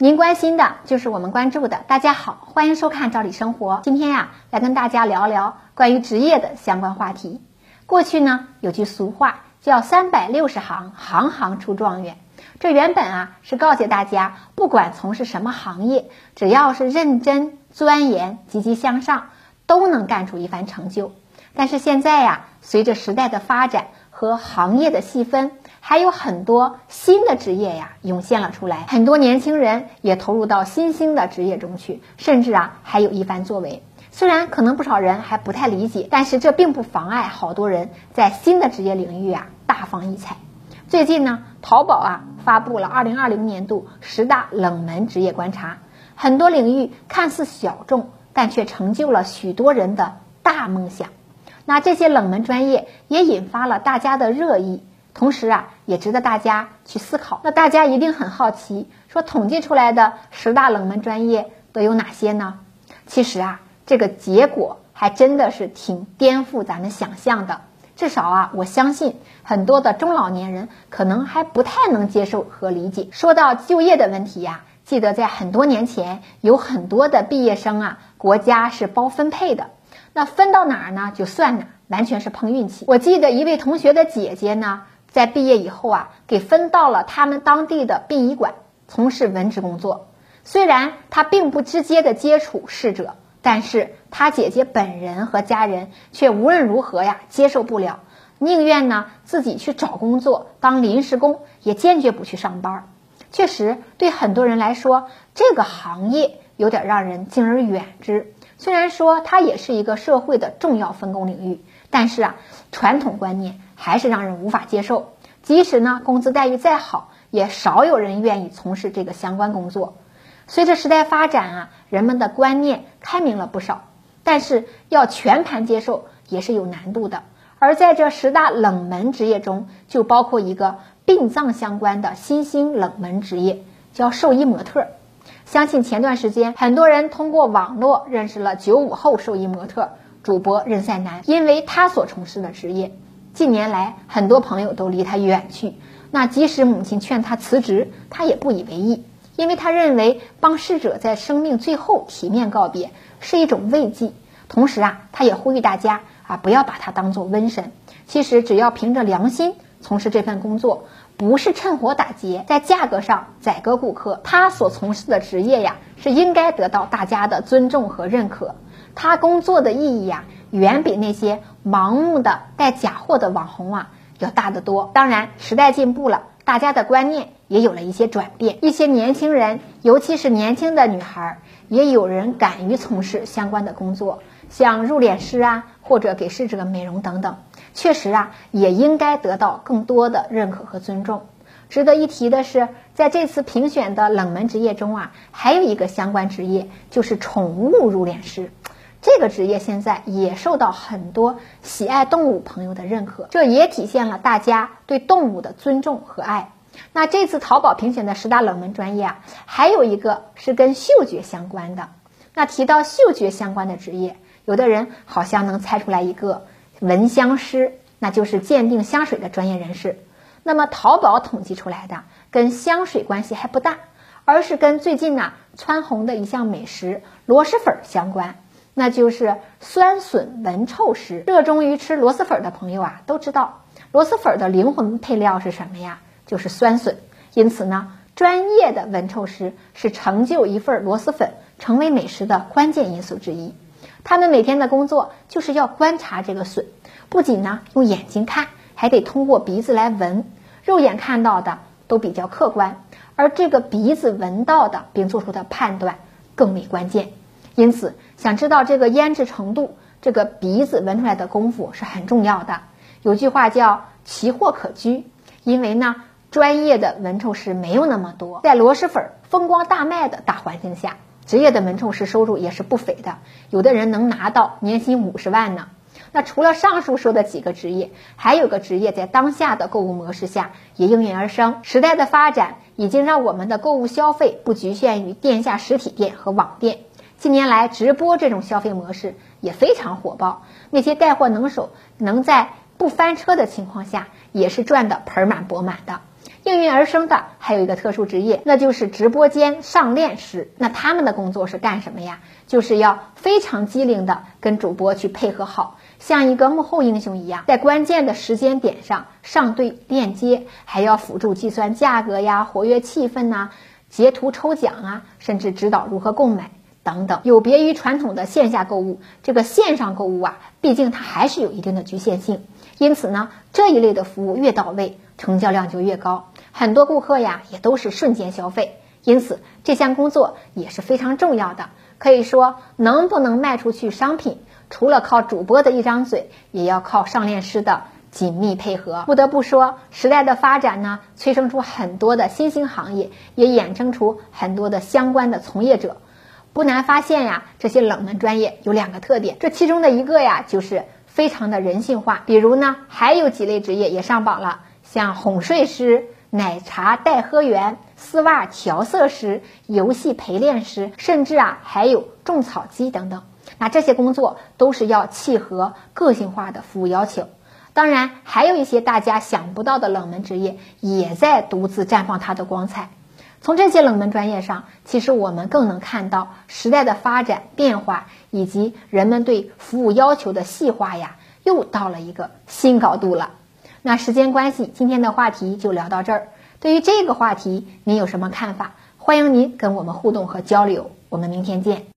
您关心的就是我们关注的。大家好，欢迎收看《赵理生活》。今天呀，来跟大家聊聊关于职业的相关话题。过去呢，有句俗话叫“三百六十行，行行出状元”。这原本啊是告诫大家，不管从事什么行业，只要是认真钻研、积极向上，都能干出一番成就。但是现在呀，随着时代的发展和行业的细分，还有很多新的职业呀涌现了出来，很多年轻人也投入到新兴的职业中去，甚至啊还有一番作为。虽然可能不少人还不太理解，但是这并不妨碍好多人在新的职业领域啊大放异彩。最近呢，淘宝啊发布了二零二零年度十大冷门职业观察，很多领域看似小众，但却成就了许多人的大梦想。那这些冷门专业也引发了大家的热议。同时啊，也值得大家去思考。那大家一定很好奇，说统计出来的十大冷门专业都有哪些呢？其实啊，这个结果还真的是挺颠覆咱们想象的。至少啊，我相信很多的中老年人可能还不太能接受和理解。说到就业的问题呀，记得在很多年前，有很多的毕业生啊，国家是包分配的，那分到哪儿呢，就算哪，完全是碰运气。我记得一位同学的姐姐呢。在毕业以后啊，给分到了他们当地的殡仪馆从事文职工作。虽然他并不直接的接触逝者，但是他姐姐本人和家人却无论如何呀接受不了，宁愿呢自己去找工作当临时工，也坚决不去上班。确实，对很多人来说，这个行业有点让人敬而远之。虽然说它也是一个社会的重要分工领域，但是啊，传统观念。还是让人无法接受，即使呢工资待遇再好，也少有人愿意从事这个相关工作。随着时代发展啊，人们的观念开明了不少，但是要全盘接受也是有难度的。而在这十大冷门职业中，就包括一个殡葬相关的新兴冷门职业，叫兽医模特。相信前段时间很多人通过网络认识了九五后寿衣模特主播任赛南，因为他所从事的职业。近年来，很多朋友都离他远去。那即使母亲劝他辞职，他也不以为意，因为他认为帮逝者在生命最后体面告别是一种慰藉。同时啊，他也呼吁大家啊，不要把他当做瘟神。其实，只要凭着良心从事这份工作，不是趁火打劫，在价格上宰割顾客，他所从事的职业呀，是应该得到大家的尊重和认可。他工作的意义呀。远比那些盲目的带假货的网红啊要大得多。当然，时代进步了，大家的观念也有了一些转变。一些年轻人，尤其是年轻的女孩，也有人敢于从事相关的工作，像入殓师啊，或者给逝者美容等等。确实啊，也应该得到更多的认可和尊重。值得一提的是，在这次评选的冷门职业中啊，还有一个相关职业，就是宠物入殓师。这个职业现在也受到很多喜爱动物朋友的认可，这也体现了大家对动物的尊重和爱。那这次淘宝评选的十大冷门专业啊，还有一个是跟嗅觉相关的。那提到嗅觉相关的职业，有的人好像能猜出来一个闻香师，那就是鉴定香水的专业人士。那么淘宝统计出来的跟香水关系还不大，而是跟最近呢蹿红的一项美食螺蛳粉相关。那就是酸笋闻臭师。热衷于吃螺蛳粉的朋友啊，都知道螺蛳粉的灵魂配料是什么呀？就是酸笋。因此呢，专业的闻臭师是成就一份螺蛳粉成为美食的关键因素之一。他们每天的工作就是要观察这个笋，不仅呢用眼睛看，还得通过鼻子来闻。肉眼看到的都比较客观，而这个鼻子闻到的并做出的判断更为关键。因此，想知道这个腌制程度，这个鼻子闻出来的功夫是很重要的。有句话叫“奇货可居”，因为呢，专业的闻臭师没有那么多。在螺蛳粉风光大卖的大环境下，职业的闻臭师收入也是不菲的，有的人能拿到年薪五十万呢。那除了上述说的几个职业，还有个职业在当下的购物模式下也应运而生。时代的发展已经让我们的购物消费不局限于线下实体店和网店。近年来，直播这种消费模式也非常火爆。那些带货能手能在不翻车的情况下，也是赚得盆满钵满的。应运而生的还有一个特殊职业，那就是直播间上链师。那他们的工作是干什么呀？就是要非常机灵的跟主播去配合好，像一个幕后英雄一样，在关键的时间点上上对链接，还要辅助计算价格呀、活跃气氛呐、截图抽奖啊，甚至指导如何购买。等等，有别于传统的线下购物，这个线上购物啊，毕竟它还是有一定的局限性。因此呢，这一类的服务越到位，成交量就越高，很多顾客呀也都是瞬间消费。因此，这项工作也是非常重要的。可以说，能不能卖出去商品，除了靠主播的一张嘴，也要靠上链师的紧密配合。不得不说，时代的发展呢，催生出很多的新兴行业，也衍生出很多的相关的从业者。不难发现呀，这些冷门专业有两个特点，这其中的一个呀，就是非常的人性化。比如呢，还有几类职业也上榜了，像哄睡师、奶茶代喝员、丝袜调色师、游戏陪练师，甚至啊，还有种草机等等。那这些工作都是要契合个性化的服务要求。当然，还有一些大家想不到的冷门职业，也在独自绽放它的光彩。从这些冷门专业上，其实我们更能看到时代的发展变化，以及人们对服务要求的细化呀，又到了一个新高度了。那时间关系，今天的话题就聊到这儿。对于这个话题，您有什么看法？欢迎您跟我们互动和交流。我们明天见。